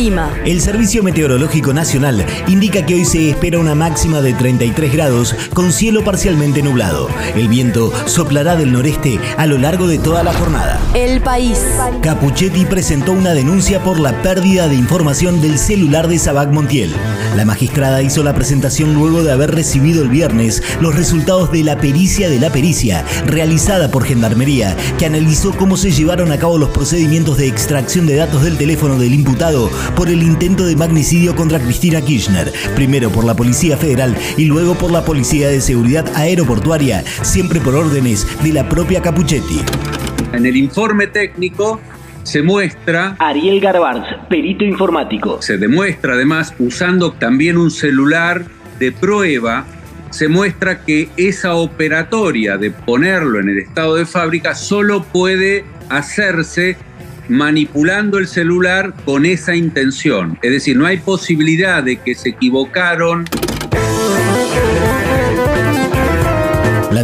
El clima. El Servicio Meteorológico Nacional indica que hoy se espera una máxima de 33 grados con cielo parcialmente nublado. El viento soplará del noreste a lo largo de toda la jornada. El país. Capuchetti presentó una denuncia por la pérdida de información del celular de Sabac Montiel. La magistrada hizo la presentación luego de haber recibido el viernes los resultados de la pericia de la pericia, realizada por Gendarmería, que analizó cómo se llevaron a cabo los procedimientos de extracción de datos del teléfono del imputado por el intento de magnicidio contra Cristina Kirchner, primero por la Policía Federal y luego por la Policía de Seguridad Aeroportuaria, siempre por órdenes de la propia Capuchetti. En el informe técnico se muestra... Ariel Garbanz, perito informático. Se demuestra además usando también un celular de prueba, se muestra que esa operatoria de ponerlo en el estado de fábrica solo puede hacerse manipulando el celular con esa intención. Es decir, no hay posibilidad de que se equivocaron.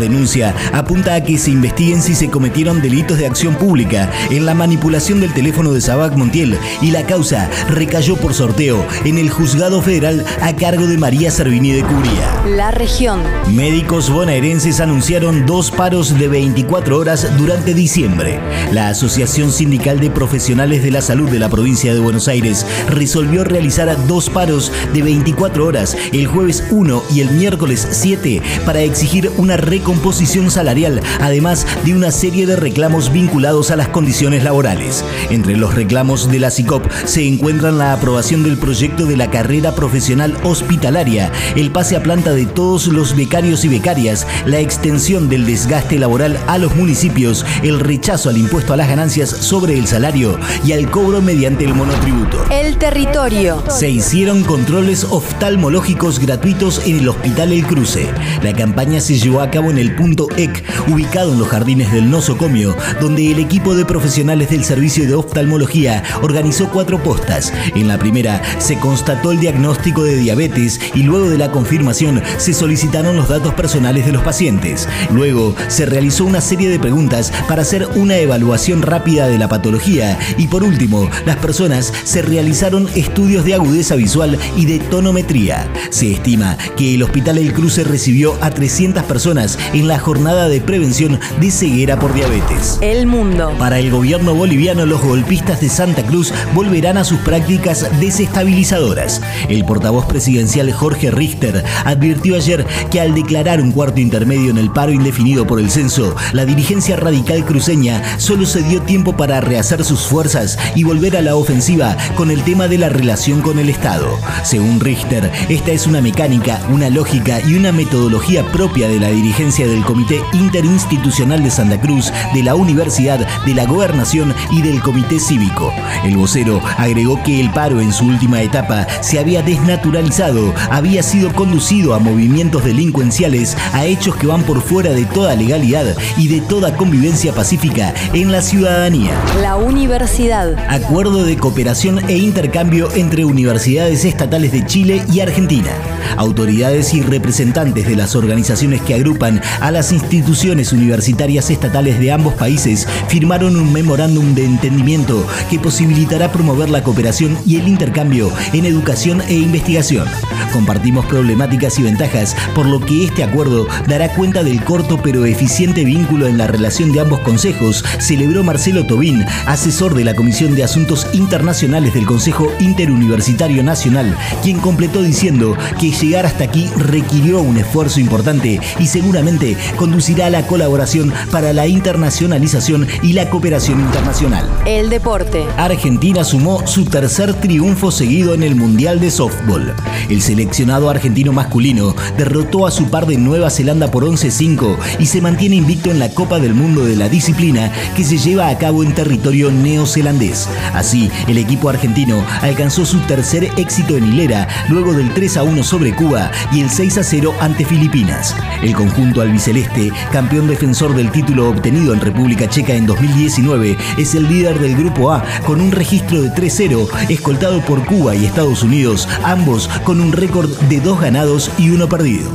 Denuncia apunta a que se investiguen si se cometieron delitos de acción pública en la manipulación del teléfono de Sabac Montiel y la causa recayó por sorteo en el juzgado federal a cargo de María Servini de Curia. La región. Médicos bonaerenses anunciaron dos paros de 24 horas durante diciembre. La Asociación Sindical de Profesionales de la Salud de la provincia de Buenos Aires resolvió realizar dos paros de 24 horas el jueves 1 y el miércoles 7 para exigir una recomposición salarial, además de una serie de reclamos vinculados a las condiciones laborales. Entre los reclamos de la CICOP se encuentran la aprobación del proyecto de la carrera profesional hospitalaria, el pase a planta de todos los becarios y becarias, la extensión del desgaste laboral a los municipios, el rechazo al impuesto a las ganancias sobre el salario y al cobro mediante el monotributo. El territorio. Se hicieron controles oftalmológicos gratuitos en el Hospital El Cruce. La campaña se llevó a cabo en el punto EC, ubicado en los jardines del Nosocomio, donde el equipo de profesionales del servicio de oftalmología organizó cuatro postas. En la primera se constató el diagnóstico de diabetes y luego de la confirmación se solicitaron los datos personales de los pacientes. Luego se realizó una serie de preguntas para hacer una evaluación rápida de la patología y por último, las personas se realizaron estudios de agudeza visual y de tonometría. Se estima que el Hospital El Cruce recibió a 300 personas en la jornada de prevención de ceguera por diabetes. El mundo. Para el gobierno boliviano, los golpistas de Santa Cruz volverán a sus prácticas desestabilizadoras. El portavoz presidencial Jorge Richter advirtió ayer que al declarar un cuarto intermedio en el paro indefinido por el censo, la dirigencia radical cruceña solo se dio tiempo para rehacer sus fuerzas y volver a la ofensiva con el tema de la relación con el Estado. Según Richter, esta es una mecánica, una lógica y una metodología propia de la dirigencia del Comité Interinstitucional de Santa Cruz, de la Universidad, de la Gobernación y del Comité Cívico. El vocero agregó que el paro en su última etapa se había desnaturalizado, había sido conducido a movimientos delincuenciales, a hechos que van por fuera de toda legalidad y de toda convivencia pacífica en la ciudadanía. La universidad. Acuerdo de cooperación e intercambio entre universidades estatales de Chile y Argentina. Autoridades y representantes de las organizaciones que agrupan a las instituciones universitarias estatales de ambos países firmaron un memorándum de entendimiento que posibilitará promover la cooperación y el intercambio en educación e investigación. Compartimos problemáticas y ventajas, por lo que este acuerdo dará cuenta del corto pero eficiente vínculo en la relación de ambos consejos, celebró Marcelo Tobín, asesor de la Comisión de Asuntos Internacionales del Consejo Interuniversitario Nacional, quien completó diciendo que llegar hasta aquí requirió un esfuerzo importante y seguramente conducirá a la colaboración para la internacionalización y la cooperación internacional. El deporte. Argentina sumó su tercer triunfo seguido en el Mundial de Softball. El seleccionado argentino masculino derrotó a su par de Nueva Zelanda por 11-5 y se mantiene invicto en la Copa del Mundo de la disciplina que se lleva a cabo en territorio neozelandés. Así, el equipo argentino alcanzó su tercer éxito en hilera luego del 3-1 sobre Cuba y el 6-0 ante Filipinas. El conjunto albiceleste, campeón defensor del título obtenido en República Checa en 2019, es el líder del Grupo A con un registro de 3-0, escoltado por Cuba y Estados Unidos, ambos con un récord de dos ganados y uno perdido.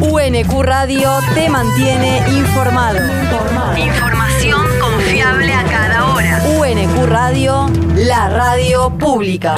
UNQ Radio te mantiene informado. Información confiable a cada hora. UNQ Radio, la radio pública.